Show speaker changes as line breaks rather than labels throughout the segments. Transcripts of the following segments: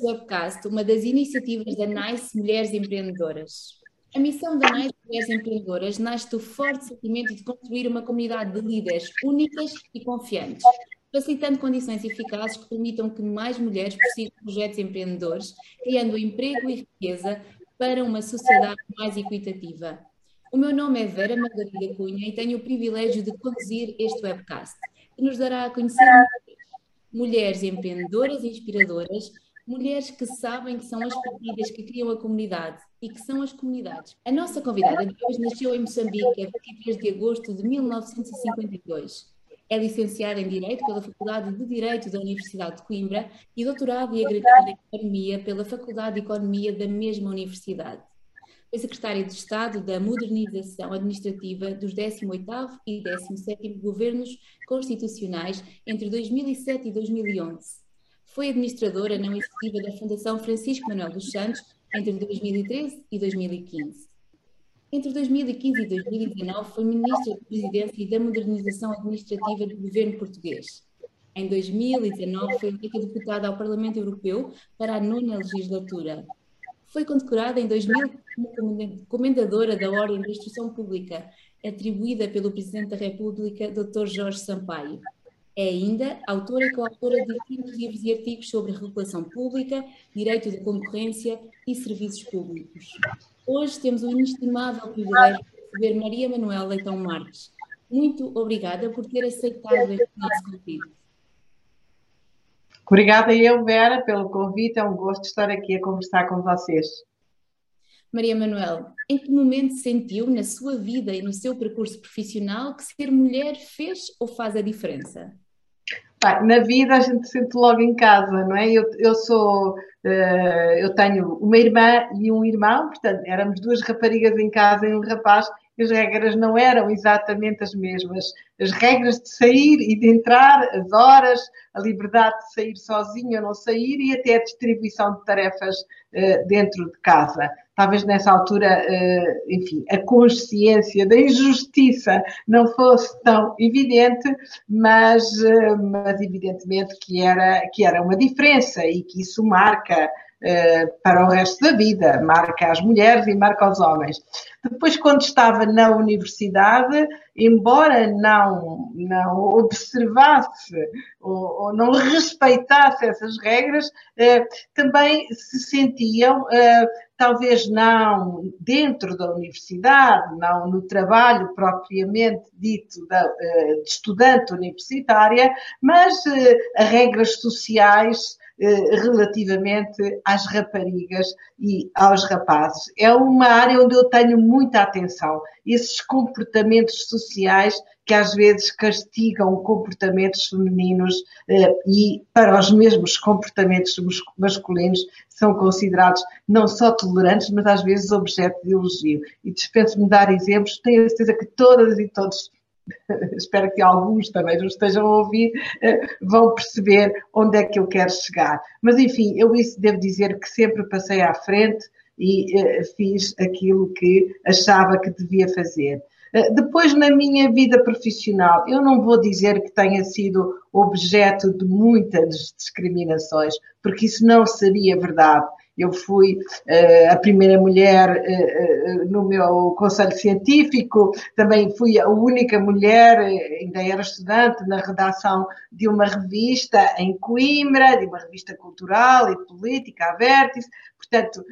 este webcast uma das iniciativas da NICE Mulheres Empreendedoras. A missão da NICE Mulheres Empreendedoras nasce do forte sentimento de construir uma comunidade de líderes únicas e confiantes, facilitando condições eficazes que permitam que mais mulheres prossigam projetos empreendedores, criando emprego e riqueza para uma sociedade mais equitativa. O meu nome é Vera Margarida Cunha e tenho o privilégio de conduzir este webcast, que nos dará a conhecer mulheres empreendedoras e inspiradoras, mulheres que sabem que são as partidas que criam a comunidade e que são as comunidades. A nossa convidada de hoje nasceu em Moçambique a 23 de agosto de 1952. É licenciada em Direito pela Faculdade de Direito da Universidade de Coimbra e doutorado e agregada em Economia pela Faculdade de Economia da mesma universidade. Foi secretária de Estado da Modernização Administrativa dos 18º e 17º Governos Constitucionais entre 2007 e 2011. Foi administradora não executiva da Fundação Francisco Manuel dos Santos entre 2013 e 2015. Entre 2015 e 2019 foi Ministra da Presidência e da Modernização Administrativa do Governo Português. Em 2019 foi eleita deputada ao Parlamento Europeu para a nona legislatura foi condecorada em 2000 como Comendadora da Ordem da Instrução Pública, atribuída pelo Presidente da República, Dr. Jorge Sampaio. É ainda autora e coautora de distintos livros e artigos sobre regulação pública, direito da concorrência e serviços públicos. Hoje temos o inestimável privilégio de receber Maria Manuela Leitão Marques. Muito obrigada por ter aceitado este nosso convite.
Obrigada eu, Vera, pelo convite. É um gosto estar aqui a conversar com vocês.
Maria Manuel, em que momento sentiu na sua vida e no seu percurso profissional que ser mulher fez ou faz a diferença?
na vida a gente sente logo em casa, não é? Eu, eu sou, uh, eu tenho uma irmã e um irmão, portanto éramos duas raparigas em casa e um rapaz, as regras não eram exatamente as mesmas. As regras de sair e de entrar, as horas, a liberdade de sair sozinho ou não sair e até a distribuição de tarefas uh, dentro de casa. Talvez nessa altura, uh, enfim, a consciência da injustiça não fosse tão evidente, mas, uh, mas evidentemente que era, que era uma diferença e que isso marca eh, para o resto da vida, marca as mulheres e marca os homens. Depois, quando estava na universidade, embora não, não observasse ou, ou não respeitasse essas regras, eh, também se sentiam, eh, talvez não dentro da universidade, não no trabalho propriamente dito da, de estudante universitária, mas a regras sociais eh, relativamente às raparigas e aos rapazes. É uma área onde eu tenho muita atenção. Esses comportamentos sociais que às vezes castigam comportamentos femininos eh, e para os mesmos comportamentos masculinos são considerados não só tolerantes, mas às vezes objeto de elogio. E dispenso-me dar exemplos, tenho a certeza que todas e todos espero que alguns também nos estejam a ouvir, eh, vão perceber onde é que eu quero chegar. Mas, enfim, eu isso devo dizer que sempre passei à frente e uh, fiz aquilo que achava que devia fazer. Uh, depois, na minha vida profissional, eu não vou dizer que tenha sido objeto de muitas discriminações, porque isso não seria verdade. Eu fui uh, a primeira mulher uh, no meu conselho científico, também fui a única mulher, ainda era estudante, na redação de uma revista em Coimbra, de uma revista cultural e política, a Vértice. Portanto,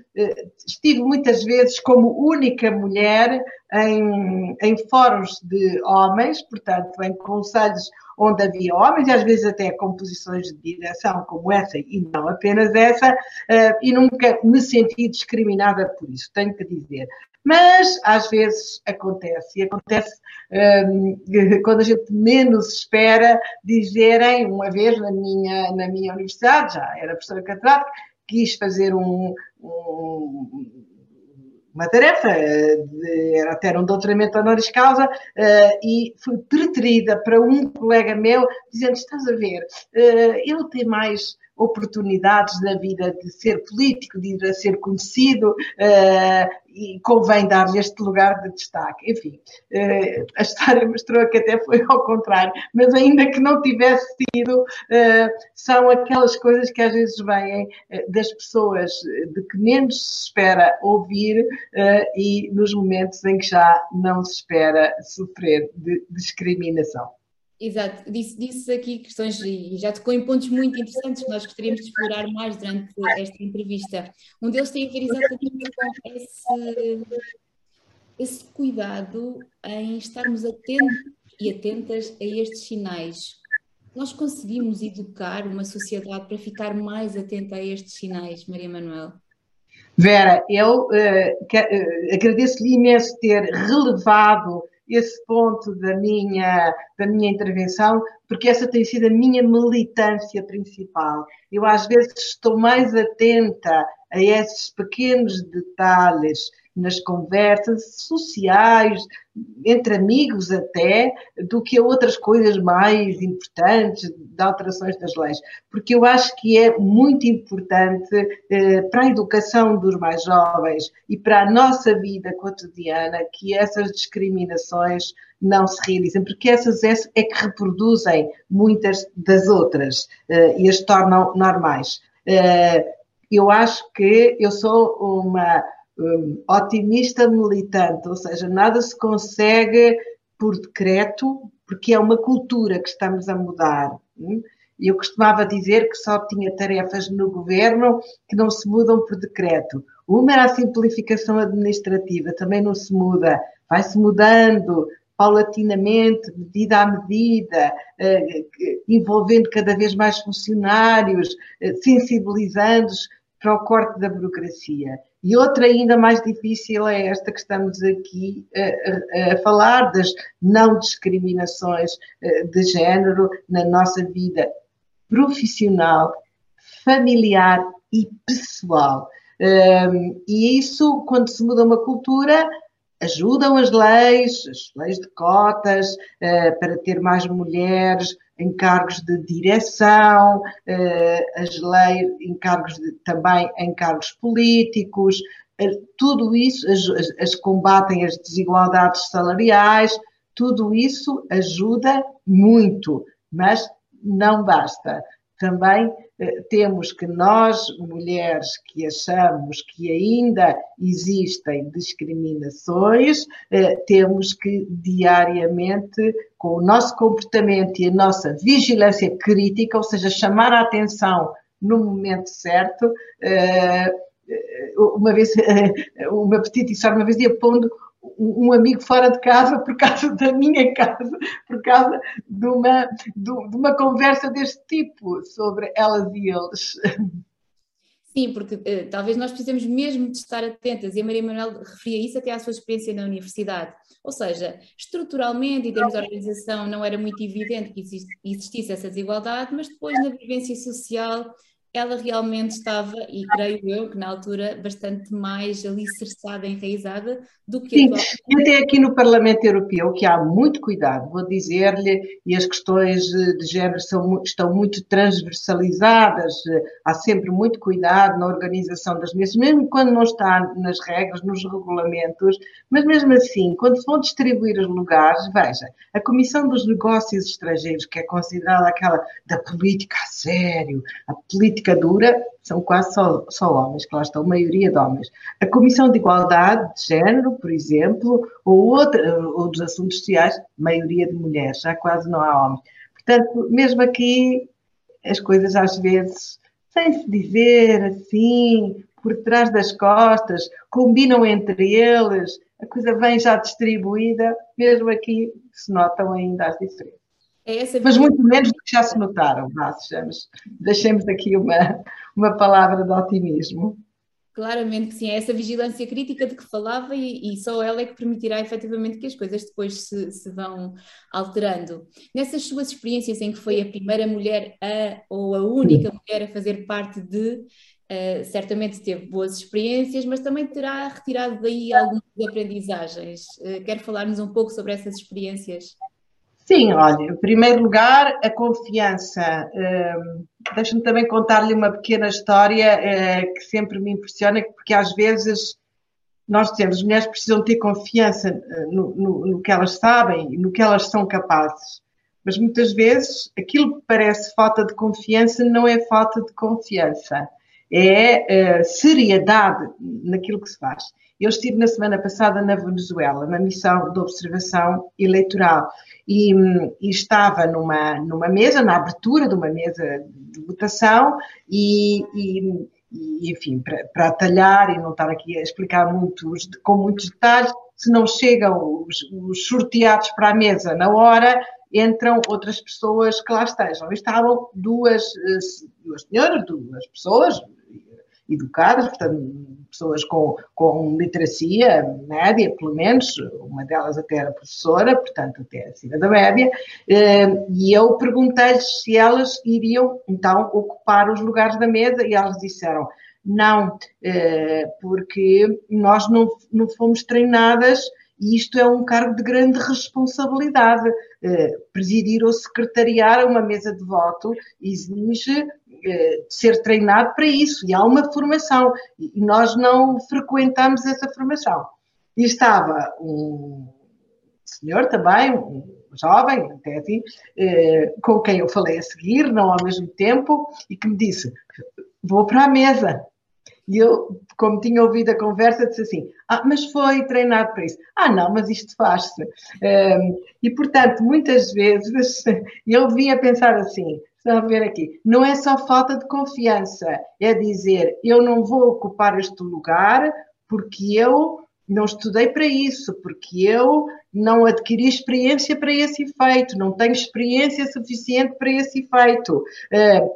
estive muitas vezes como única mulher em, em fóruns de homens, portanto, em conselhos onde havia homens, e às vezes até com posições de direção como essa, e não apenas essa, eh, e nunca me senti discriminada por isso, tenho que dizer. Mas às vezes acontece, e acontece um, ehm, quando a gente menos espera dizerem, uma vez na minha, na minha universidade, já era professora catedrática, quis fazer um, um uma tarefa, de, era até um doutoramento honoris causa, uh, e fui preterida para um colega meu, dizendo: Estás a ver, uh, ele tem mais oportunidades na vida de ser político, de ir a ser conhecido, uh, e convém dar-lhe este lugar de destaque. Enfim, uh, a história mostrou que até foi ao contrário, mas ainda que não tivesse sido, uh, são aquelas coisas que às vezes vêm das pessoas de que menos se espera ouvir e nos momentos em que já não se espera sofrer de discriminação.
Exato, disse, disse aqui questões e já tocou em pontos muito interessantes que nós gostaríamos de explorar mais durante esta entrevista. Um deles tem a ver exatamente com esse, esse cuidado em estarmos atentos e atentas a estes sinais. Nós conseguimos educar uma sociedade para ficar mais atenta a estes sinais, Maria Manuel?
Vera, eu uh, uh, agradeço-lhe imenso ter relevado esse ponto da minha, da minha intervenção, porque essa tem sido a minha militância principal. Eu, às vezes, estou mais atenta a esses pequenos detalhes nas conversas sociais, entre amigos até, do que a outras coisas mais importantes de alterações das leis. Porque eu acho que é muito importante eh, para a educação dos mais jovens e para a nossa vida cotidiana que essas discriminações não se realizem, porque essas é, é que reproduzem muitas das outras eh, e as tornam normais. Eh, eu acho que eu sou uma um, otimista militante, ou seja, nada se consegue por decreto, porque é uma cultura que estamos a mudar. Hum? Eu costumava dizer que só tinha tarefas no governo que não se mudam por decreto. Uma era a simplificação administrativa, também não se muda, vai-se mudando paulatinamente, medida a medida, eh, envolvendo cada vez mais funcionários, eh, sensibilizando-os para o corte da burocracia. E outra ainda mais difícil é esta que estamos aqui a, a, a falar, das não discriminações eh, de género na nossa vida profissional, familiar e pessoal. Um, e isso, quando se muda uma cultura, ajudam as leis, as leis de cotas, uh, para ter mais mulheres, em cargos de direção, eh, as leis, em cargos de, também em cargos políticos, eh, tudo isso, as, as, combatem as desigualdades salariais, tudo isso ajuda muito, mas não basta. Também temos que nós, mulheres que achamos que ainda existem discriminações, eh, temos que diariamente, com o nosso comportamento e a nossa vigilância crítica, ou seja, chamar a atenção no momento certo, eh, uma vez, uma história, uma vez ia pondo um amigo fora de casa por causa da minha casa, por causa de uma, de uma conversa deste tipo sobre elas e eles.
Sim, porque uh, talvez nós precisemos mesmo de estar atentas, e a Maria Manuel referia isso até à sua experiência na universidade. Ou seja, estruturalmente, em termos de organização, não era muito evidente que existisse essa desigualdade, mas depois na vivência social ela realmente estava, e creio eu que na altura, bastante mais alicerçada, enraizada do que
Sim, e até aqui no Parlamento Europeu, que há muito cuidado, vou dizer-lhe, e as questões de género são, estão muito transversalizadas, há sempre muito cuidado na organização das mesas, mesmo quando não está nas regras, nos regulamentos, mas mesmo assim, quando se vão distribuir os lugares, veja, a Comissão dos Negócios Estrangeiros, que é considerada aquela da política a sério, a política política dura são quase só, só homens, que lá estão, maioria de homens. A Comissão de Igualdade de Género, por exemplo, ou outra, outros assuntos sociais, maioria de mulheres, já quase não há homens. Portanto, mesmo aqui, as coisas às vezes, sem se dizer assim, por trás das costas, combinam entre eles, a coisa vem já distribuída, mesmo aqui se notam ainda as diferenças. É Mas muito menos do que já se notaram, vá, sejamos, deixemos aqui uma, uma palavra de otimismo.
Claramente que sim, é essa vigilância crítica de que falava e, e, só ela é que permitirá efetivamente que as coisas depois se, se, vão alterando. Nessas suas experiências em que foi a primeira mulher a, ou a única mulher a fazer parte de, uh, certamente teve boas experiências, mas também terá retirado daí algumas aprendizagens. Uh, quer falar-nos um pouco sobre essas experiências?
Sim, olha, em primeiro lugar, a confiança. Uh, Deixa-me também contar-lhe uma pequena história uh, que sempre me impressiona, porque às vezes nós dizemos as mulheres precisam ter confiança uh, no, no, no, que elas sabem e no que elas são capazes. Mas muitas vezes aquilo que parece falta de confiança não é falta de confiança, é seriedade naquilo que se faz. Eu estive na semana passada na Venezuela, na missão de observação eleitoral, e, e, estava numa, numa mesa, na abertura de uma mesa de votação, e, e, e enfim, para, atalhar e não estar aqui a explicar muitos, com muitos detalhes, se não chegam os, os sorteados para a mesa na hora, entram outras pessoas que lá estejam. estavam duas, eh, duas senhoras, duas pessoas, educadas, portanto, pessoas com, com literacia média, pelo menos, uma delas até era professora, portanto, até acima da média, eh, e eu perguntei-lhes se elas iriam, então, ocupar os lugares da mesa, e elas disseram, não, eh, porque nós não, não fomos treinadas e isto é um cargo de grande responsabilidade. Eh, presidir ou secretariar uma mesa de voto exige ser treinado para isso e há uma formação e nós não frequentamos essa formação. E estava um senhor também, um jovem, até assim, eh, com quem eu falei a seguir, não ao mesmo tempo, e que me disse: Vou para a mesa. E eu, como tinha ouvido a conversa, disse assim: Ah, mas foi treinado para isso. Ah, não, mas isto faz-se. Um, e, portanto, muitas vezes eu vinha pensar assim: estão a ver aqui, não é só falta de confiança, é dizer eu não vou ocupar este lugar porque eu não estudei para isso, porque eu não adquiri experiência para esse efeito, não tenho experiência suficiente para esse efeito.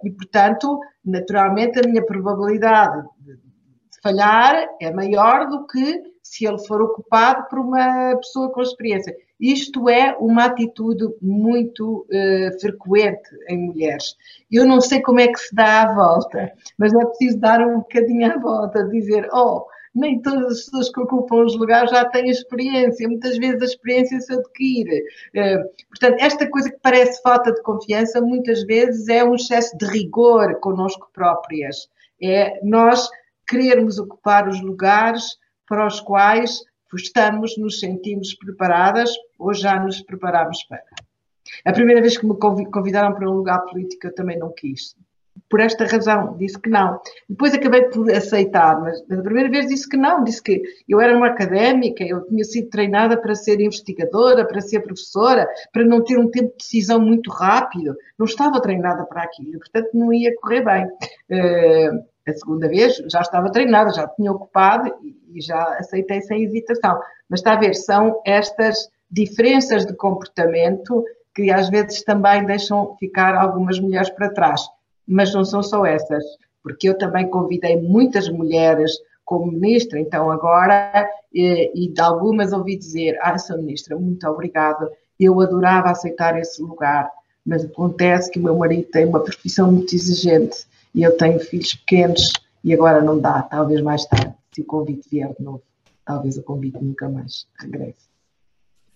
E, portanto, naturalmente, a minha probabilidade de falhar é maior do que se ele for ocupado por uma pessoa com experiência. Isto é uma atitude muito uh, frequente em mulheres. Eu não sei como é que se dá a volta, mas é preciso dar um bocadinho à volta, dizer, oh, nem todas as pessoas que ocupam os lugares já têm experiência, muitas vezes a experiência se adquire. Uh, portanto, esta coisa que parece falta de confiança, muitas vezes é um excesso de rigor connosco próprias. É nós querermos ocupar os lugares para os quais estamos, nos sentimos preparadas ou já nos preparamos para. A primeira vez que me convidaram para um lugar político eu também não quis por esta razão, disse que não. Depois acabei por aceitar, mas a primeira vez disse que não, disse que eu era uma académica, eu tinha sido treinada para ser investigadora, para ser professora, para não ter um tempo de decisão muito rápido, não estava treinada para aquilo, portanto não ia correr bem. Uh, a segunda vez já estava treinada, já tinha ocupado e já aceitei sem hesitação. Mas está a ver, são estas diferenças de comportamento que às vezes também deixam ficar algumas mulheres para trás mas não são só essas, porque eu também convidei muitas mulheres como ministra, então agora, e, e de algumas ouvi dizer, ah, sou ministra, muito obrigada, eu adorava aceitar esse lugar, mas acontece que o meu marido tem uma profissão muito exigente e eu tenho filhos pequenos e agora não dá, talvez mais tarde, se o convite vier de novo, talvez o convite nunca mais regresse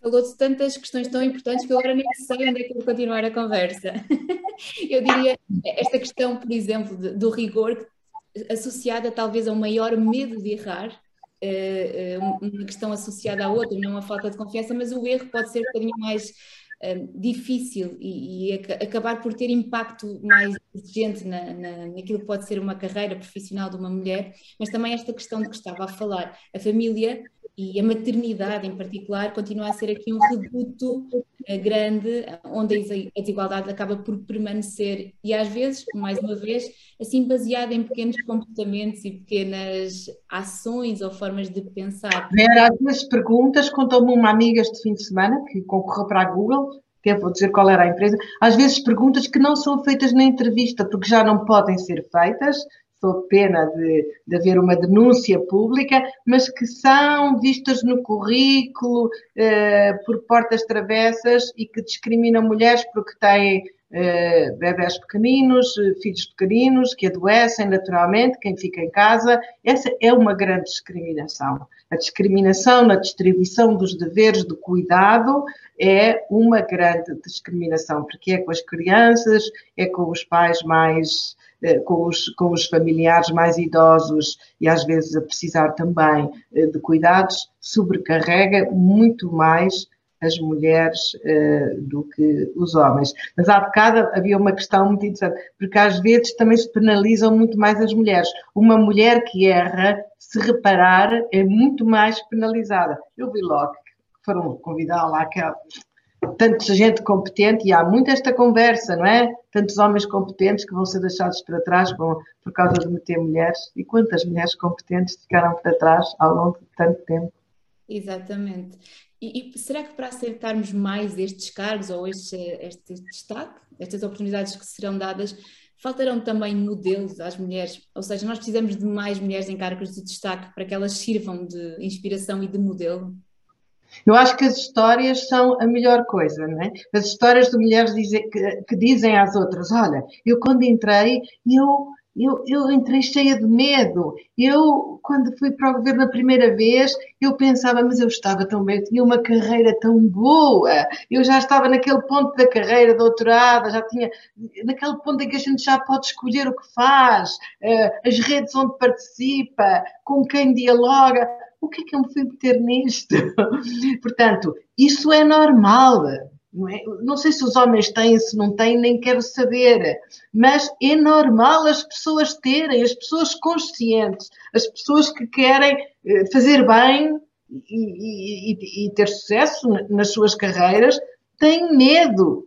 falou de tantas questões tão importantes que eu agora nem sei onde é que vou continuar a conversa. Eu diria, esta questão, por exemplo, do rigor, associada talvez a um maior medo de errar, eh, eh, uma questão associada à outra, não a falta de confiança, mas o erro pode ser um bocadinho mais um, difícil e, e, acabar por ter impacto mais exigente na, na, naquilo que pode ser uma carreira profissional de uma mulher, mas também esta questão de que estava a falar, a família e a maternidade em particular continua a ser aqui um reduto uh, grande, onde a desigualdade acaba por permanecer e às vezes, mais uma vez, assim baseada em pequenos comportamentos e pequenas ações ou formas de pensar.
Vera, às vezes perguntas, contou-me uma amiga este fim de semana que concorreu para a Google, que vou dizer qual era a empresa, às vezes perguntas que não são feitas na entrevista, porque já não podem ser feitas, sob pena de, de haver uma denúncia pública, mas que são vistas no currículo eh, por portas travessas e que discriminam mulheres porque têm eh, bebés pequeninos, filhos pequeninos, que adoecem naturalmente, quem fica em casa. Essa é uma grande discriminação. A discriminação na distribuição dos deveres de cuidado é uma grande discriminação, porque é com as crianças, é com os pais mais eh, com os, com os familiares mais idosos e às vezes a precisar também eh, de cuidados, sobrecarrega muito mais as mulheres uh, do que os homens. Mas há bocado havia uma questão muito interessante, porque às vezes também se penalizam muito mais as mulheres. Uma mulher que erra, se reparar, é muito mais penalizada. Eu vi logo que foram convidar lá aquela tanta gente competente, e há muito esta conversa, não é? Tantos homens competentes que vão ser deixados para trás vão, por causa de meter mulheres, e quantas mulheres competentes ficaram para trás ao longo de tanto tempo.
Exatamente. E, e será que para aceitarmos mais estes cargos ou este, este destaque, estas oportunidades que serão dadas, faltarão também modelos às mulheres? Ou seja, nós precisamos de mais mulheres em cargos de destaque para que elas sirvam de inspiração e de modelo?
Eu acho que as histórias são a melhor coisa, não é? As histórias de mulheres dizem, que, que, dizem às outras: Olha, eu quando entrei, eu, eu, eu entrei cheia de medo. Eu, quando fui para o governo a primeira vez, eu pensava, mas eu estava tão bem, eu tinha uma carreira tão boa, eu já estava naquele ponto da carreira, doutorada, já tinha, naquele ponto em que a gente já pode escolher o que faz, eh, as redes onde participa, com quem dialoga o que é que eu me fui meter nisto? Portanto, isso é normal. Não, é? não, sei se os homens têm, se não têm, nem quero saber. Mas é normal as pessoas terem, as pessoas conscientes, as pessoas que querem eh, fazer bem e, e, e ter sucesso nas suas carreiras, têm medo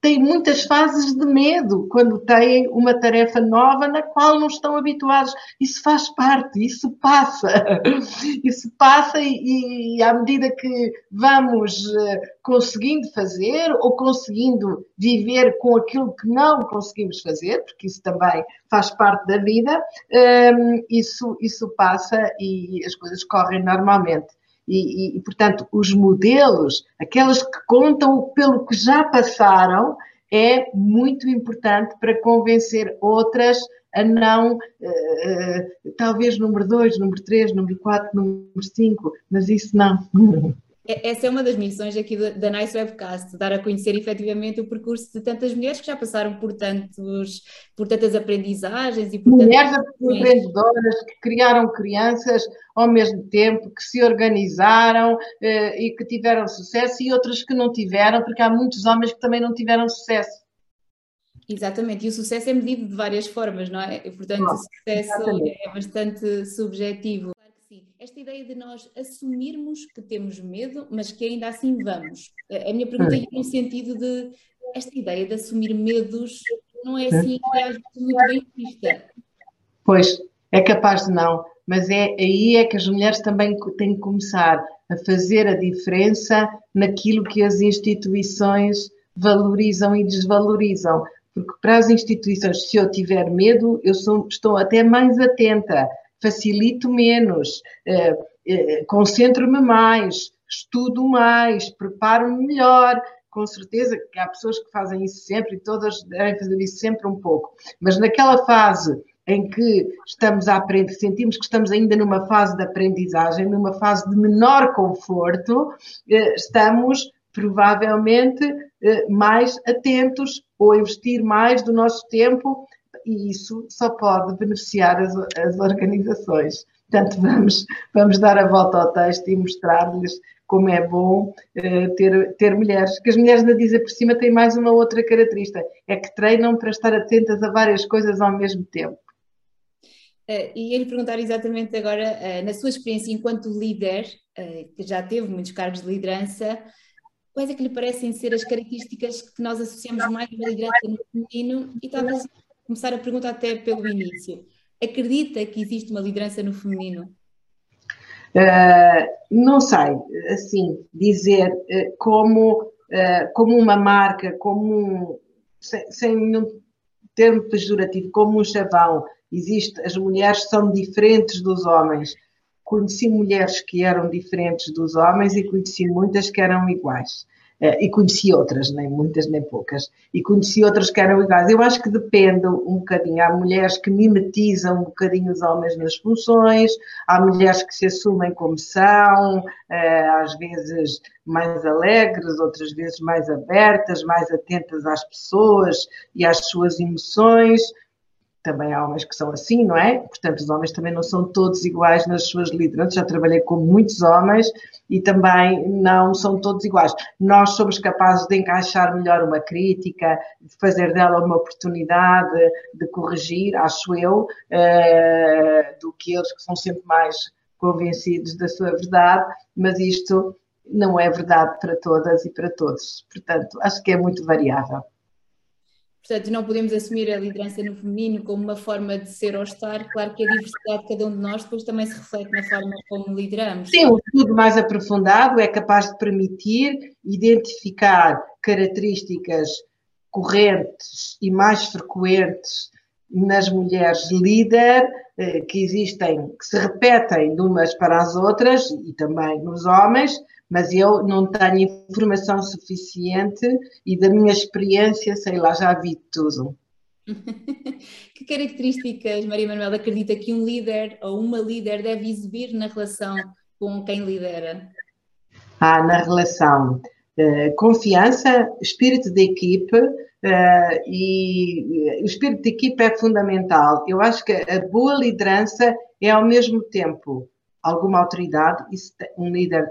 têm muitas fases de medo quando têm uma tarefa nova na qual não estão habituados. Isso faz parte, isso passa. Isso passa e, e à medida que vamos eh, conseguindo fazer ou conseguindo viver com aquilo que não conseguimos fazer, porque isso também faz parte da vida, ehm, isso, isso passa e as coisas correm normalmente. E, e, portanto, os modelos, aquelas que contam pelo que já passaram, é muito importante para convencer outras a não, uh, uh, talvez número 2, número 3, número 4, número 5, mas isso não.
É, essa é uma das missões aqui da Nice Webcast, dar a conhecer efetivamente o percurso de tantas mulheres que já passaram por, tantos, por tantas aprendizagens e por
Mulheres empreendedoras que criaram crianças ao mesmo tempo, que se organizaram eh, e que tiveram sucesso e outras que não tiveram, porque há muitos homens que também não tiveram sucesso.
Exatamente, e o sucesso é medido de várias formas, não é? E, portanto, o sucesso exatamente. é bastante subjetivo esta ideia de nós assumirmos que temos medo, mas que ainda assim vamos. A minha pergunta é no sentido de esta ideia de assumir medos não é assim é muito bem vista.
Pois, é capaz de não, mas é aí é que as mulheres também têm que começar a fazer a diferença naquilo que as instituições valorizam e desvalorizam. Porque para as instituições, se eu tiver medo, eu sou, estou até mais atenta facilito menos, eh, eh, concentro-me mais, estudo mais, preparo-me melhor. Com certeza que há pessoas que fazem isso sempre e todas devem fazer isso sempre um pouco. Mas naquela fase em que estamos a aprender, sentimos que estamos ainda numa fase de aprendizagem, numa fase de menor conforto, eh, estamos provavelmente mais atentos ou investir mais do nosso tempo e isso só pode beneficiar as, as organizações. Portanto, vamos, vamos dar a volta ao texto e mostrar-lhes como é bom uh, ter, ter mulheres. Que as mulheres na Diza por cima têm mais uma outra característica, é que treinam para estar atentas a várias coisas ao mesmo tempo.
Uh, e ele perguntar exatamente agora, uh, na sua experiência enquanto líder, que já teve muitos cargos de liderança, quais é que lhe parecem ser as características que nós associamos mais à liderança no feminino e talvez começar a pergunta até pelo início. Acredita que existe uma liderança no feminino?
Uh, não sei, assim, dizer uh, como, uh, como uma marca, como um, sem, sem nenhum termo pejorativo, como um chavão, existe, as mulheres são diferentes dos homens. Conheci mulheres que eram diferentes dos homens e conheci muitas que eram iguais. Eh, e conheci outras, nem muitas nem poucas, e conheci outras que eram iguais. Eu acho que depende um bocadinho. Há mulheres que mimetizam um bocadinho os homens nas funções, há mulheres que se assumem como são, eh, às vezes mais alegres, outras vezes mais abertas, mais atentas às pessoas e às suas emoções também há homens que são assim, não é? Portanto, os homens também não são todos iguais nas suas lideranças. Já trabalhei com muitos homens e também não são todos iguais. Nós somos capazes de encaixar melhor uma crítica, de fazer dela uma oportunidade de corrigir, acho eu, uh, do que eles que são sempre mais convencidos da sua verdade, mas isto não é verdade para todas e para todos. Portanto, acho que é muito variável.
Portanto, não podemos assumir a liderança no feminino como uma forma de ser ou estar. Claro que a diversidade de cada um de nós depois também se reflete na forma como lideramos.
Sim, um estudo mais aprofundado é capaz de permitir identificar características correntes e mais frequentes nas mulheres líder eh, que existem, que se repetem de umas para as outras e também nos homens, mas eu não tenho informação suficiente e da minha experiência, sei lá, já vi tudo.
que características, Maria Manuela, acredita que um líder ou uma líder deve exibir na relação com quem lidera?
Ah, na relação. Uh, confiança, espírito de equipe, uh, e o espírito de equipe é fundamental. Eu acho que a boa liderança é ao mesmo tempo alguma autoridade, um líder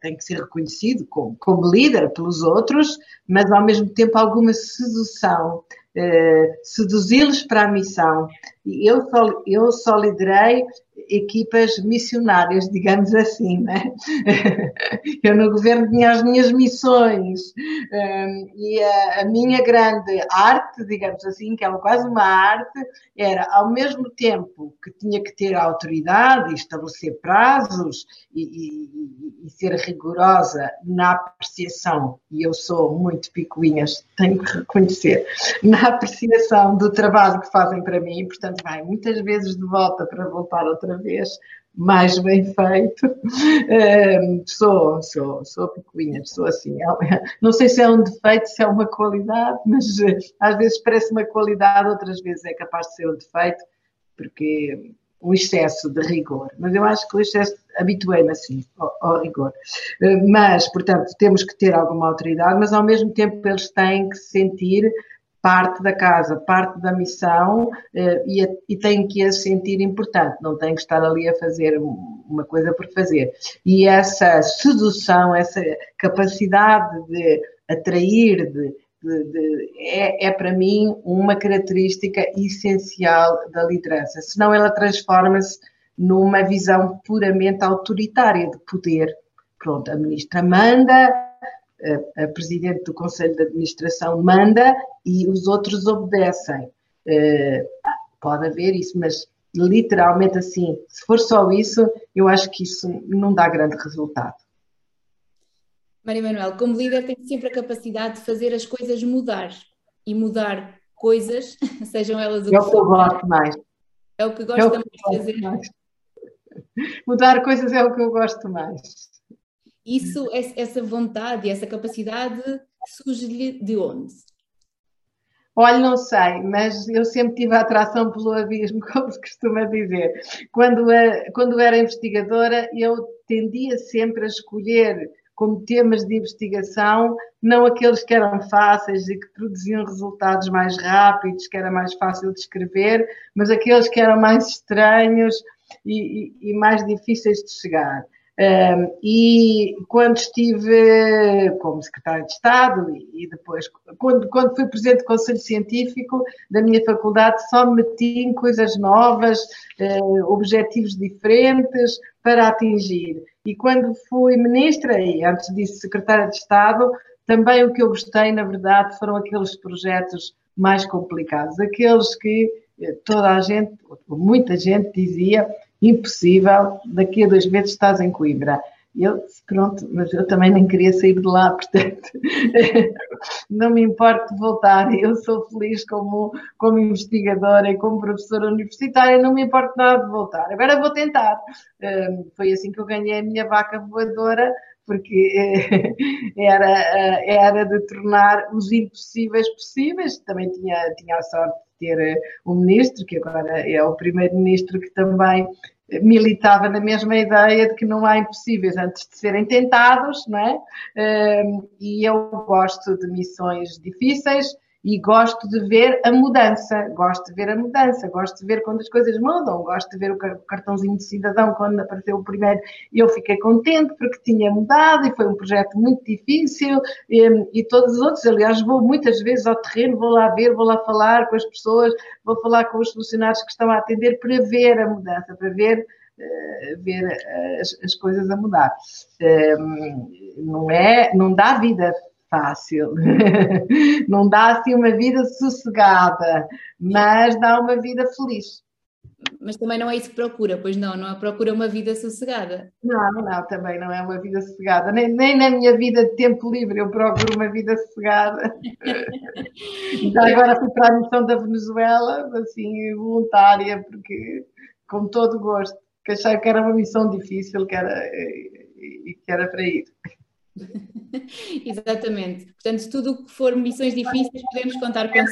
tem que ser reconhecido como, como líder pelos outros, mas ao mesmo tempo alguma sedução, eh, seduzi-los para a missão. Eu só, eu só liderei equipas missionárias, digamos assim, né? Eu no governo tinha as minhas missões um, e a, a, minha grande arte, digamos assim, que é quase uma arte, era ao mesmo tempo que tinha que ter autoridade e estabelecer prazos e, e, e ser rigorosa na apreciação, e eu sou muito picuinhas, tenho que reconhecer, na apreciação do trabalho que fazem para mim, portanto, vai muitas vezes de volta para voltar outra vez mais bem feito. Sou, sou, sou picuinha, sou assim. É não sei se é um defeito, se é uma qualidade, mas eh, às vezes parece uma qualidade, outras vezes é capaz de ser um defeito, porque o excesso de rigor. Mas eu acho que o excesso, habituei-me assim, ao, ao, rigor. Eh, mas, portanto, temos que ter alguma autoridade, mas ao mesmo tempo eles têm que se sentir parte da casa, parte da missão eh, e, tem que a sentir importante, não tem que estar ali a fazer uma coisa por fazer. E essa sedução, essa capacidade de atrair, de, de, de, é, é, para mim uma característica essencial da liderança, senão ela transforma-se numa visão puramente autoritária de poder. Pronto, a ministra manda, a, presidente do Conselho de Administração manda e os outros obedecem. Uh, pode haver isso, mas literalmente assim, se for só isso, eu acho que isso não dá grande resultado.
Maria Manuel, como líder, tem sempre a capacidade de fazer as coisas mudar e mudar coisas, sejam elas
o que É o que eu gosto mais.
É o que gosto é mais de fazer.
Mais. Mudar coisas é o que eu gosto mais.
Isso, essa vontade, essa capacidade surge-lhe de onde?
Olha, não sei, mas eu sempre tive a atração pelo abismo, como se costuma dizer. Quando, quando era investigadora, eu tendia sempre a escolher como temas de investigação, não aqueles que eram fáceis e que produziam resultados mais rápidos, que era mais fácil de escrever, mas aqueles que eram mais estranhos e, e, e mais difíceis de chegar. Um, e quando estive como secretário de Estado e, depois, quando, quando fui presidente do Conselho Científico da minha faculdade, só me meti em coisas novas, uh, objetivos diferentes para atingir. E quando fui ministra e antes disso secretária de Estado, também o que eu gostei, na verdade, foram aqueles projetos mais complicados, aqueles que eh, toda a gente, muita gente dizia impossível, daqui a dois meses estás em Coimbra. Eu, pronto, mas eu também nem queria sair de lá, portanto, não me importo de voltar. Eu sou feliz como, como investigadora e como professora universitária, não me importo nada de voltar. Agora vou tentar. Foi assim que eu ganhei a minha vaca voadora, porque era, era de tornar os impossíveis possíveis. Também tinha, tinha a sorte ter um ministro, que agora é o primeiro-ministro que também militava na mesma ideia de que não há impossíveis antes de serem tentados, não é? E eu gosto de missões difíceis e gosto de ver a mudança, gosto de ver a mudança, gosto de ver quando as coisas mudam, gosto de ver o cartãozinho de cidadão quando apareceu o primeiro. E eu fiquei contente porque tinha mudado e foi um projeto muito difícil e, e todos os outros, aliás, vou muitas vezes ao terreno, vou lá ver, vou lá falar com as pessoas, vou falar com os funcionários que estão a atender para ver a mudança, para ver eh, ver as, as, coisas a mudar. Não é, não dá vida fácil. Não dá assim uma vida sossegada, mas dá uma vida feliz.
Mas também não é isso que procura, pois não, não é procura uma vida sossegada.
Não, não, também não é uma vida sossegada. Nem, nem na minha vida de tempo livre eu procuro uma vida sossegada. Já agora fui para a missão da Venezuela, assim, voluntária, porque com todo gosto, que achei que era uma missão difícil, que era, e que era para ir.
Exatamente. Portanto, tudo o que for missões difíceis, podemos contar com
é?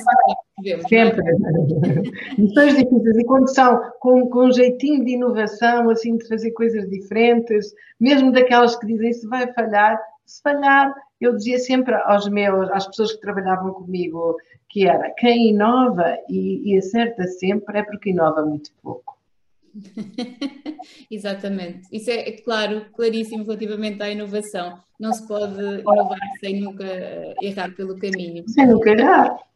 Sempre. missões difíceis e quando são com, com um jeitinho de inovação, assim, de fazer coisas diferentes, mesmo daquelas que dizem se vai falhar, se falhar, eu dizia sempre aos meus, às pessoas que trabalhavam comigo, que era quem inova e, e acerta sempre é porque inova muito pouco.
Exatamente. Isso é, é, claro, claríssimo relativamente à inovação. Não se pode inovar sem nunca errar pelo caminho.
Sem nunca errar.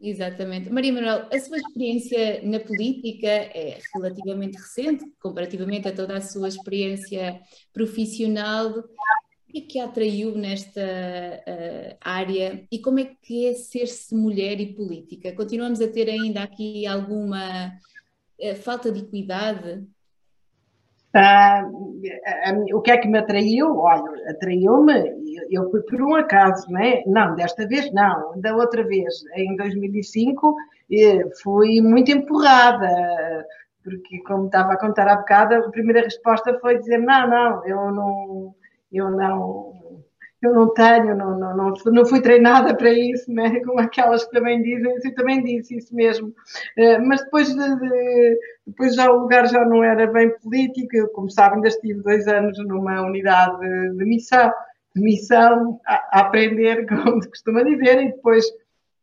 Exatamente. Maria Manuel, a sua experiência na política é relativamente recente, comparativamente a toda a sua experiência profissional. O que é que a atraiu nesta uh, área e como é que é ser-se mulher e política? Continuamos a ter ainda aqui alguma falta de equidade?
Ah, o que é que me atraiu? Olha, atraiu-me, eu fui por um acaso, não é? Não, desta vez não, da outra vez, em 2005, fui muito empurrada, porque como estava a contar há bocado, a primeira resposta foi dizer, não, não, eu não, eu não, eu não tenho, não, não, não, não fui treinada para isso, né? como aquelas que também dizem, eu também disse isso mesmo. Uh, mas depois, de, de, depois já o lugar já não era bem político, eu, como sabem, ainda estive dois anos numa unidade de, missão, de missão a, a aprender, como se costuma dizer, e depois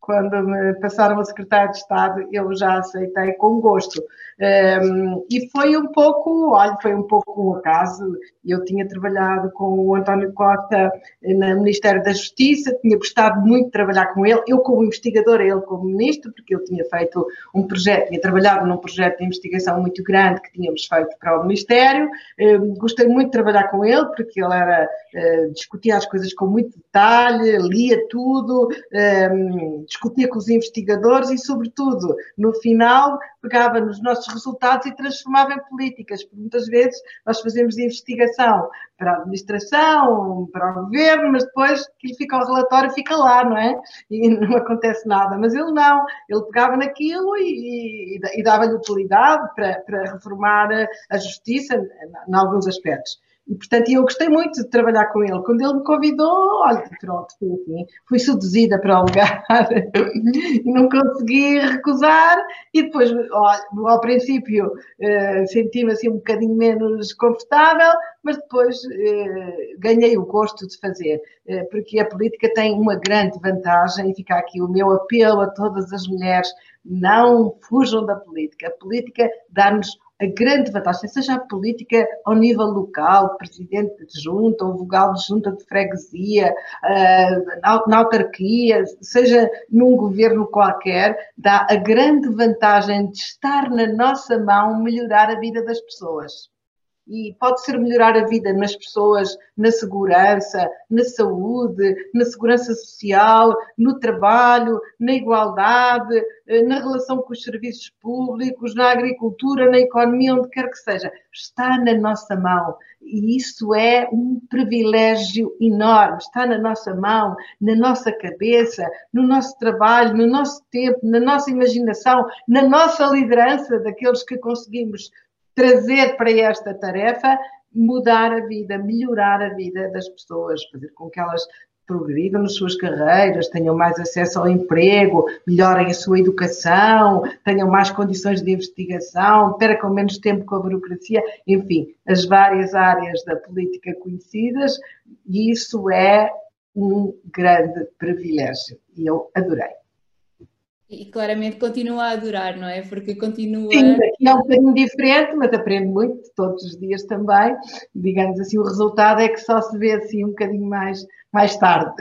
quando me passaram a secretário de Estado, eu já aceitei com gosto. Um, e foi um pouco, olha, foi um pouco um acaso. Eu tinha trabalhado com o António Costa no Ministério da Justiça, tinha gostado muito de trabalhar com ele, eu como investigadora, ele como ministro, porque eu tinha feito um projeto, tinha trabalhado num projeto de investigação muito grande que tínhamos feito para o Ministério. Um, gostei muito de trabalhar com ele, porque ele era, uh, discutia as coisas com muito detalhe, lia tudo, um, discutia com os investigadores e, sobretudo, no final, pegava nos nossos resultados e transformava em políticas, porque muitas vezes nós fazemos investigação para a administração, para o governo, mas depois que fica o relatório fica lá, não é? E não acontece nada. Mas ele não, ele pegava naquilo e, e, e dava-lhe utilidade para, para reformar a, a justiça em alguns aspectos. E, portanto, eu gostei muito de trabalhar com ele. Quando ele me convidou, olha, pronto, fui assim, fui seduzida para o lugar e não consegui recusar. E depois, olha, ao princípio, eh, senti-me assim um bocadinho menos confortável, mas depois eh, ganhei o gosto de fazer, eh, porque a política tem uma grande vantagem, e fica aqui o meu apelo a todas as mulheres: não fujam da política. A política dá-nos a grande vantagem, seja a política ao nível local, presidente de junta ou vogal de junta de freguesia, uh, na autarquia, seja num governo qualquer, dá a grande vantagem de estar na nossa mão melhorar a vida das pessoas. E pode ser melhorar a vida nas pessoas, na segurança, na saúde, na segurança social, no trabalho, na igualdade, eh, na relação com os serviços públicos, na agricultura, na economia, onde quer que seja. Está na nossa mão. E isso é um privilégio enorme. Está na nossa mão, na nossa cabeça, no nosso trabalho, no nosso tempo, na nossa imaginação, na nossa liderança daqueles que conseguimos trazer para esta tarefa mudar a vida, melhorar a vida das pessoas, fazer com que elas progridam nas suas carreiras, tenham mais acesso ao emprego, melhorem a sua educação, tenham mais condições de investigação, percam menos tempo com a burocracia, enfim, as várias áreas da política conhecidas, e isso é um grande privilégio e eu adorei.
E claramente continua a adorar, não é? Porque continua.
Sim, é um bocadinho diferente, mas aprendo muito todos os dias também. Digamos assim, o resultado é que só se vê assim um bocadinho mais, mais tarde.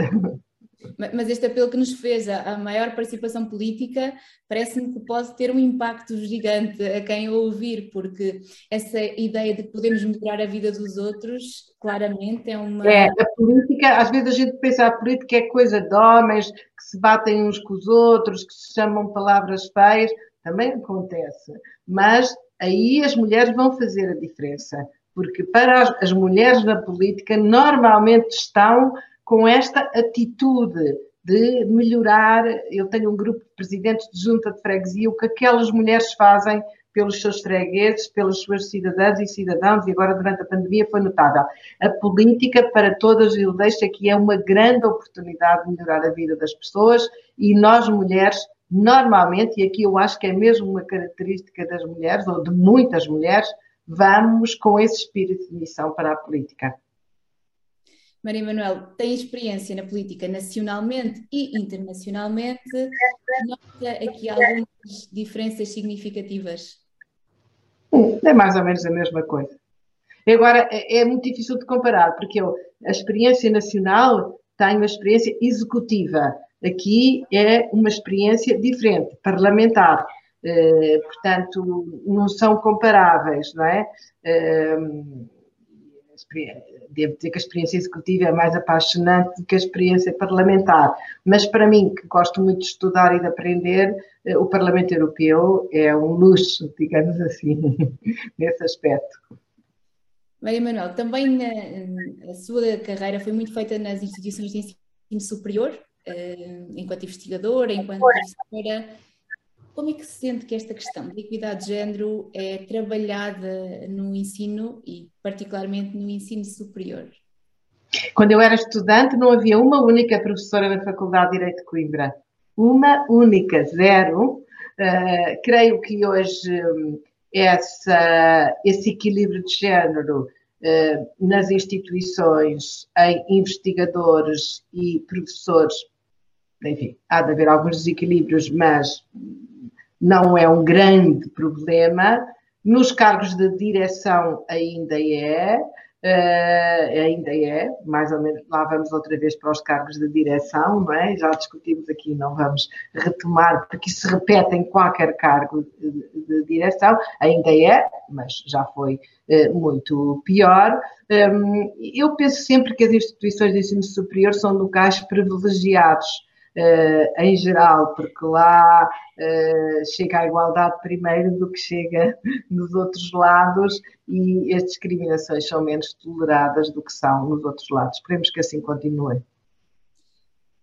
Mas este apelo que nos fez a, maior participação política parece-me que pode ter um impacto gigante a quem ouvir, porque essa ideia de que podemos melhorar a vida dos outros, claramente é uma.
É, a política, às vezes a gente pensa a política é coisa de homens que se batem uns com os outros, que se chamam palavras feias, também acontece. Mas aí as mulheres vão fazer a diferença, porque para as, as mulheres na política normalmente estão com esta atitude de melhorar. Eu tenho um grupo de presidentes de junta de freguesia, o que aquelas mulheres fazem pelos seus fregueses, pelas suas cidadãs e cidadãos, e agora durante a pandemia foi notável. A política para todas, eu deixo aqui, é uma grande oportunidade de melhorar a vida das pessoas e nós mulheres, normalmente, e aqui eu acho que é mesmo uma característica das mulheres, ou de muitas mulheres, vamos com esse espírito de missão para a política.
Maria Manuel tem experiência na política nacionalmente e internacionalmente. Nota aqui algumas diferenças significativas?
É mais ou menos a mesma coisa. Agora, é, é muito difícil de comparar, porque eu, a experiência nacional tem uma experiência executiva. Aqui é uma experiência diferente, parlamentar. Eh, portanto, não são comparáveis, não é? Eh, devo dizer que a experiência executiva é mais apaixonante do que a experiência parlamentar. Mas para mim, que gosto muito de estudar e de aprender, eh, o Parlamento Europeu é um luxo, digamos assim, nesse aspecto.
Maria Manuel, também na, a sua carreira foi muito feita nas instituições de ensino superior, eh, enquanto investigadora, enquanto professora. Como é que se sente que esta questão da equidade de género é trabalhada no ensino e particularmente no ensino superior?
Quando eu era estudante não havia uma única professora na Faculdade de Direito de Coimbra. Uma única, zero. Uh, creio que hoje um, essa, esse equilíbrio de género uh, nas instituições, em investigadores e professores, enfim, há de haver alguns desequilíbrios, mas não é um grande problema. Nos cargos de direção ainda é, uh, ainda é, mais ou menos, lá vamos outra vez para os cargos de direção, não é? Já discutimos aqui, não vamos retomar, porque isso se repete em qualquer cargo de, de direção, ainda é, mas já foi uh, muito pior. Um, eu penso sempre que as instituições de ensino superior são locais privilegiados uh, em geral, porque lá uh, chega a igualdade primeiro do que chega nos outros lados e as discriminações são menos toleradas do que são nos outros lados. Esperemos que assim continue.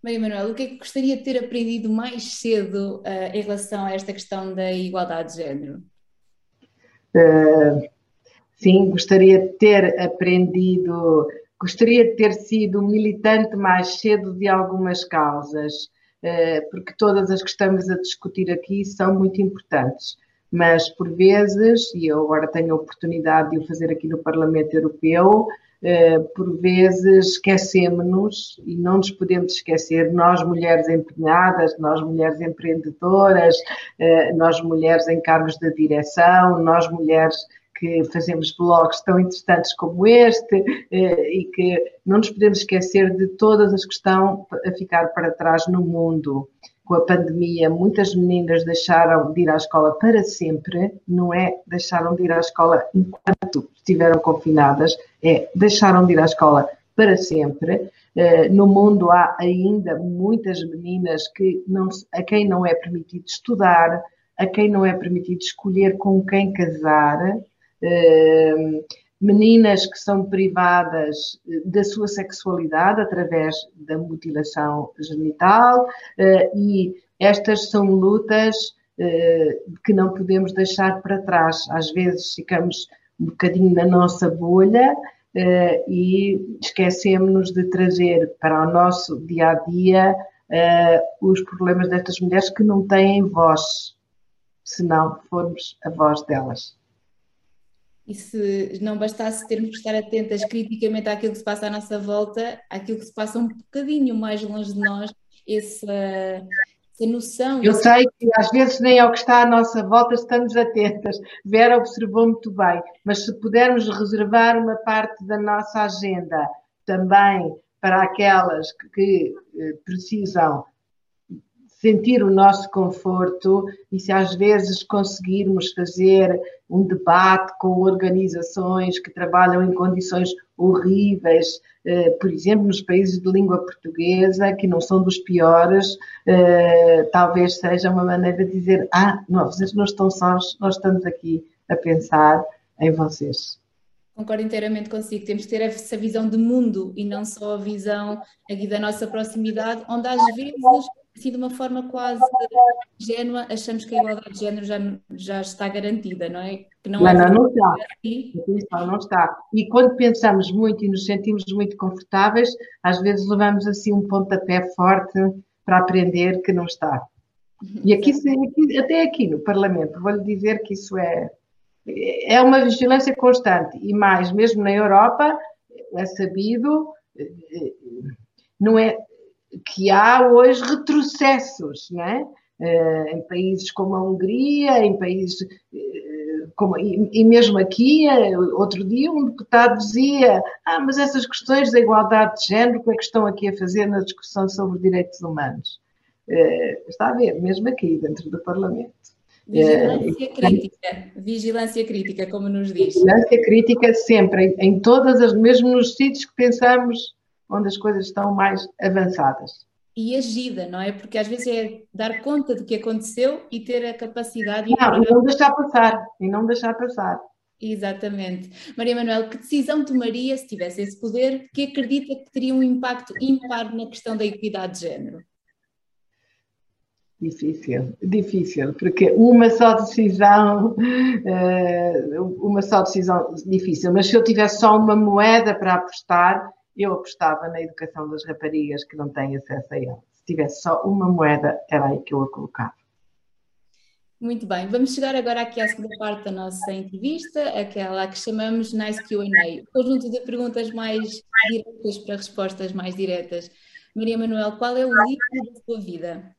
Maria Manuel, o que é que gostaria de ter aprendido mais cedo uh, em relação a esta questão da igualdade de género?
Uh, sim, gostaria de ter aprendido Gostaria de ter sido militante mais cedo de algumas causas, eh, porque todas as que estamos a discutir aqui são muito importantes. Mas, por vezes, e eu agora tenho a oportunidade de o fazer aqui no Parlamento Europeu, eh, por vezes esquecemos-nos e não nos podemos esquecer, nós mulheres empenhadas, nós mulheres empreendedoras, eh, nós mulheres em cargos de direção, nós mulheres que fazemos blogs tão interessantes como este eh, e que não nos podemos esquecer de todas as que estão a ficar para trás no mundo. com a pandemia, muitas meninas deixaram de ir à escola para sempre, não é deixaram de ir à escola enquanto estiveram confinadas, é deixaram de ir à escola para sempre. Uh, no mundo há ainda muitas meninas que não, a quem não é permitido estudar, a quem não é permitido escolher com quem casar. Meninas que são privadas eh, da sua sexualidade através da mutilação genital eh, e estas são lutas eh, que não podemos deixar para trás. Às vezes ficamos um bocadinho na nossa bolha e esquecemos de trazer para o nosso dia a dia os problemas destas mulheres que não têm voz, se não formos a voz delas.
E se não bastasse termos que estar atentas criticamente àquilo que se passa à nossa volta, àquilo que se passa um bocadinho mais longe de nós, essa, essa noção.
Eu sei que às vezes nem ao que está à nossa volta estamos atentas. Vera observou muito bem, mas se pudermos reservar uma parte da nossa agenda também para aquelas que, que eh, precisam sentir o nosso conforto e se às vezes conseguirmos fazer um debate com organizações que trabalham em condições horríveis, eh, por exemplo, nos países de língua portuguesa, que não são dos piores, eh, talvez seja uma maneira de dizer: ah, não, vocês não estão sós, nós estamos aqui a pensar em vocês.
Concordo inteiramente consigo. Temos que ter essa visão de mundo e não só a visão aqui da nossa proximidade, onde às vezes assim de uma forma quase ingênua, achamos que a igualdade de género já, já está garantida, não é?
Que não, não, não, não está. Assim. Não, está. E quando pensamos muito e nos sentimos muito confortáveis, às vezes levamos assim um pontapé forte para aprender que não está. E aqui, aqui até aqui no Parlamento, vou-lhe dizer que isso é, é uma vigilância constante. E mais, mesmo na Europa, é sabido, eh, eh, não é, que há hoje retrocessos, né? Em países como a Hungria, em países uh, como, e, mesmo aqui, uh, outro dia um deputado dizia ah, mas essas questões da igualdade de género, o que é que estão aqui a fazer na discussão sobre direitos humanos? está a ver, mesmo aqui, dentro do Parlamento.
Vigilância crítica, vigilância crítica, como nos diz.
Vigilância crítica sempre, em, em todas as, mesmo nos sítios que pensamos onde as coisas estão mais avançadas.
E agida, não é? Porque às vezes é dar conta do que aconteceu e ter a capacidade.
Não, e não deixar passar, e não deixar passar.
Exatamente. Maria Manuel, que decisão tomaria se tivesse esse poder que acredita que teria um impacto ímpar na questão da equidade de género?
Difícil, difícil, porque uma só decisão, eh, uma só decisão difícil, mas se eu tivesse só uma moeda para apostar, eu apostava na educação das raparigas que não têm acesso a ela. Se tivesse só uma moeda, era aí que eu a colocava.
Muito bem, vamos chegar agora aqui à segunda parte da nossa entrevista, aquela que chamamos Nice QA, conjunto de perguntas mais diretas para respostas mais diretas. Maria Manuel, qual é o livro da sua vida?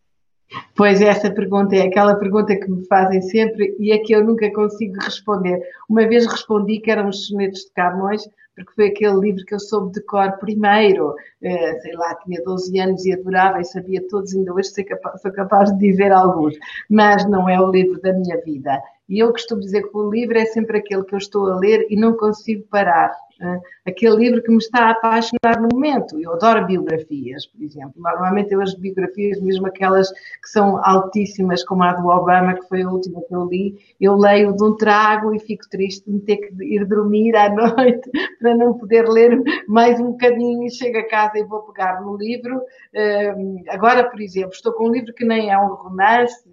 Pois essa pergunta é aquela pergunta que me fazem sempre e é que eu nunca consigo responder. Uma vez respondi que eram os sonetos de Camões, porque foi aquele livro que eu soube de cor primeiro. Eh, sei lá, tinha 12 anos e adorava e sabia todos, ainda hoje sou capaz, sou capaz de dizer alguns, mas não é o livro da minha vida. E eu costumo dizer que o livro é sempre aquele que eu estou a ler e não consigo parar. Né? aquele livro que me está a apaixonar no momento. Eu adoro biografias, por exemplo. Normalmente eu as biografias, mesmo aquelas que são altíssimas, como a do Obama, que foi a última que eu li, eu leio de um trago e fico triste de ter que ir dormir à noite para não poder ler mais um bocadinho chego a casa e vou pegar no livro. Agora, por exemplo, estou com um livro que nem é um romance,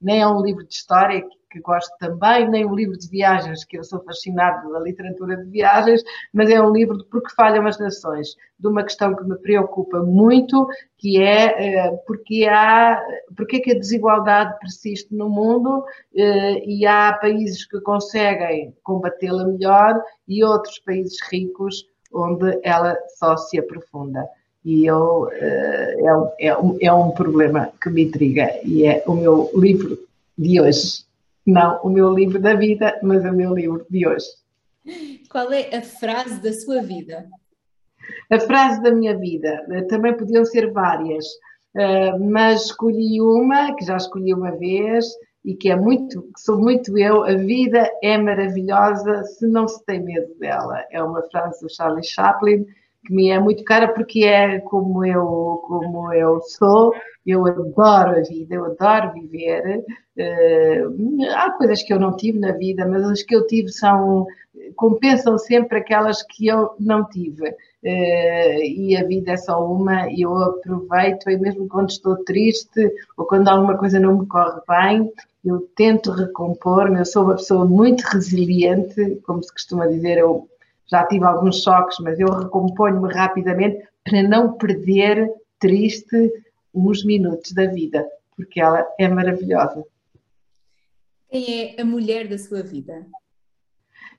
nem é um livro de história, que gosto também, nem um livro de viagens, que eu sou fascinado pela literatura de viagens, mas é um livro de Porque Falham as Nações, de uma questão que me preocupa muito, que é eh, porque, há, porque é que a desigualdade persiste no mundo eh, e há países que conseguem combatê-la melhor e outros países ricos onde ela só se aprofunda. E eu, eh, é, é, é um problema que me intriga e é o meu livro de hoje. Não o meu livro da vida, mas o meu livro de hoje.
Qual é a frase da sua vida?
A frase da minha vida, também podiam ser várias, uh, mas escolhi uma, que já escolhi uma vez, e que é muito, que sou muito eu, a vida é maravilhosa se não se tem medo dela. É uma frase do Charlie Chaplin que me é muito cara porque é como eu, como eu sou, eu adoro a vida, eu adoro viver. Uh, há coisas que eu não tive na vida, mas as que eu tive são compensam sempre aquelas que eu não tive. Uh, e a vida é só uma e eu aproveito, e mesmo quando estou triste ou quando alguma coisa não me corre bem, eu tento recompor-me. Eu sou uma pessoa muito resiliente, como se costuma dizer, eu já tive alguns choques, mas eu recomponho-me rapidamente para não perder triste uns minutos da vida, porque ela é maravilhosa.
Quem é a mulher da sua vida?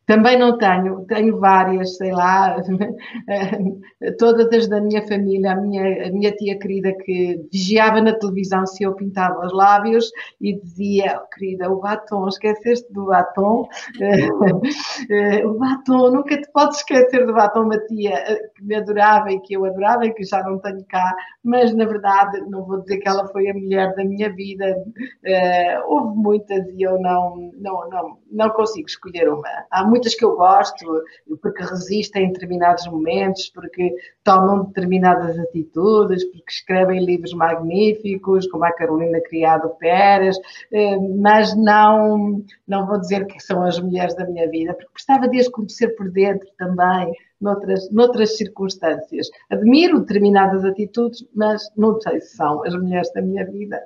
Também não tenho, tenho várias, sei lá, todas as da minha família, a minha, a minha tia querida que vigiava na televisão se eu pintava os lábios e dizia, oh, querida, o batom, esqueceste do batom? o batom, nunca te podes esquecer do batom, uma tia eh, que me adorava e que eu adorava e que já não tenho cá, mas na verdade não vou dizer que ela foi a mulher da minha vida, uh, houve muitas e eu não, não, não, não consigo escolher uma. Há muitas que eu gosto, porque resistem em determinados momentos, porque tomam determinadas atitudes, porque escrevem livros magníficos, como a Carolina Criado Pérez, eh, mas não, não vou dizer que são as mulheres da minha vida, porque gostava de as conhecer por dentro também, noutras, noutras circunstâncias. Admiro determinadas atitudes, mas não sei se são as mulheres da minha vida.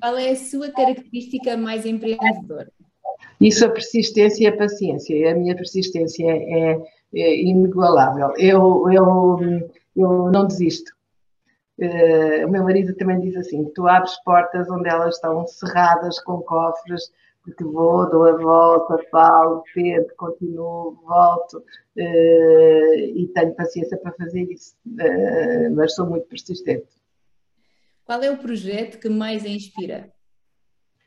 Qual é a sua característica mais empreendedora?
Isso a persistência e a paciência. A minha persistência é, é inigualável. Eu, eu, eu não desisto. Uh, o meu marido também diz assim: tu abres portas onde elas estão cerradas com cofres, porque vou, dou a volta, falo, tento, continuo, volto uh, e tenho paciência para fazer isso, uh, mas sou muito persistente.
Qual é o projeto que mais a inspira?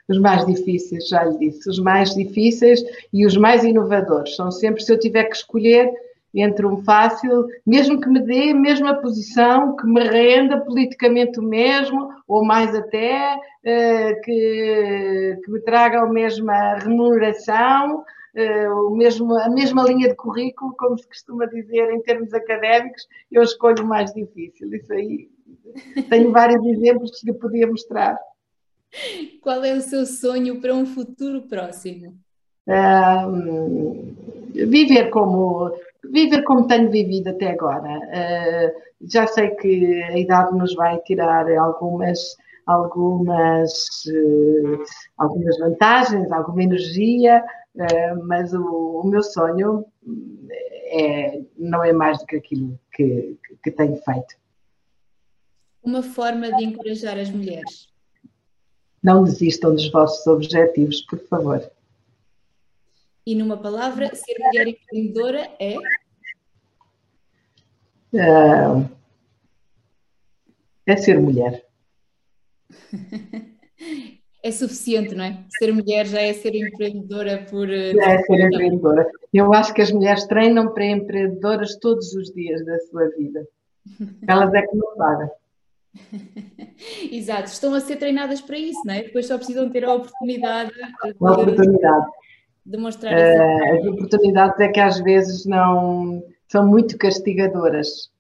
Os mais difíceis, já lhe disse, os mais difíceis e os mais inovadores. São sempre, se eu tiver que escolher entre um fácil, mesmo que me dê a mesma posição, que me renda politicamente o mesmo, ou mais até, eh, que, que me traga a mesma remuneração, eh, o mesmo, a mesma linha de currículo, como se costuma dizer em termos académicos, eu escolho o mais difícil. Isso aí, tenho vários exemplos que lhe podia mostrar.
Qual é o seu sonho para um futuro próximo?
Um, viver como viver como tenho vivido até agora. Uh, já sei que a idade nos vai tirar algumas algumas uh, algumas vantagens, alguma energia, uh, mas o, o, meu sonho é, não é mais do que aquilo que, que tenho feito.
Uma forma de encorajar as mulheres.
Não desistam dos vossos objetivos, por favor.
E numa palavra, ser mulher empreendedora é?
Uh, é ser mulher.
é suficiente, não é? Ser mulher já é ser empreendedora por.
Eh, já é ser empreendedora. Eu acho que as mulheres treinam para empreendedoras todos os dias da sua vida. Elas é que não sabem.
Exato, estão a ser treinadas para isso, não é? Depois só precisam ter a oportunidade
de, oportunidade.
de mostrar
uh, As oportunidades é que às vezes não são muito castigadoras.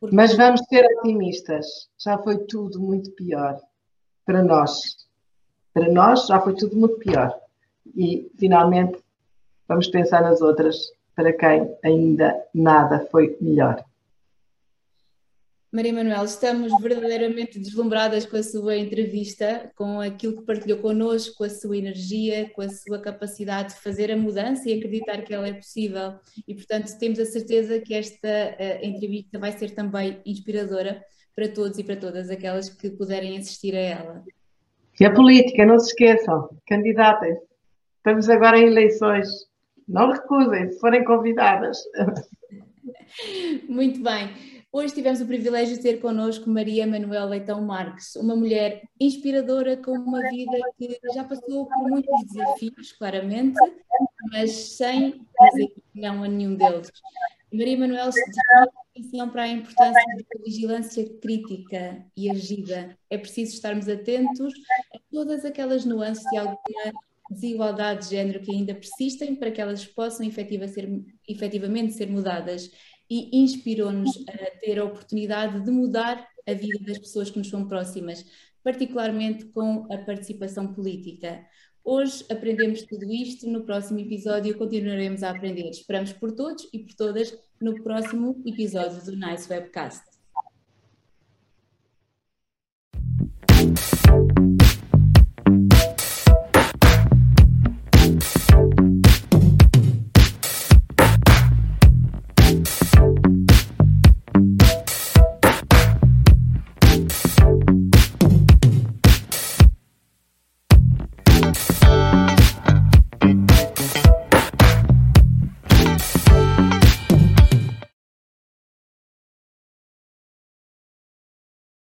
Porque... Mas vamos ser otimistas. Já foi tudo muito pior para nós. Para nós já foi tudo muito pior. E finalmente vamos pensar nas outras para quem ainda nada foi melhor.
Maria Manuel, estamos verdadeiramente deslumbradas com a sua entrevista, com aquilo que partilhou connosco, com a sua energia, com a sua capacidade de fazer a mudança e acreditar que ela é possível. E, portanto, temos a certeza que esta uh, entrevista vai ser também inspiradora para todos e para todas aquelas que puderem assistir a ela.
E a política, não se esqueçam, candidatem-se. Estamos agora em eleições. Não recusem, se forem convidadas.
Muito bem. Hoje tivemos o privilégio de ter connosco Maria Manuel Leitão Marques, uma mulher inspiradora com uma vida que já passou por muitos desafios, claramente, mas sem dizer não a nenhum deles. Maria Manuel atenção para a importância da vigilância crítica e agida. É preciso estarmos atentos a todas aquelas nuances de alguma desigualdade de género que ainda persistem para que elas possam efetiva ser, efetivamente ser mudadas e inspirou-nos a ter a oportunidade de mudar a vida das pessoas que nos são próximas, particularmente com a participação política. Hoje aprendemos tudo isto, no próximo episódio continuaremos a aprender. Esperamos por todos e por todas no próximo episódio do Nice Webcast.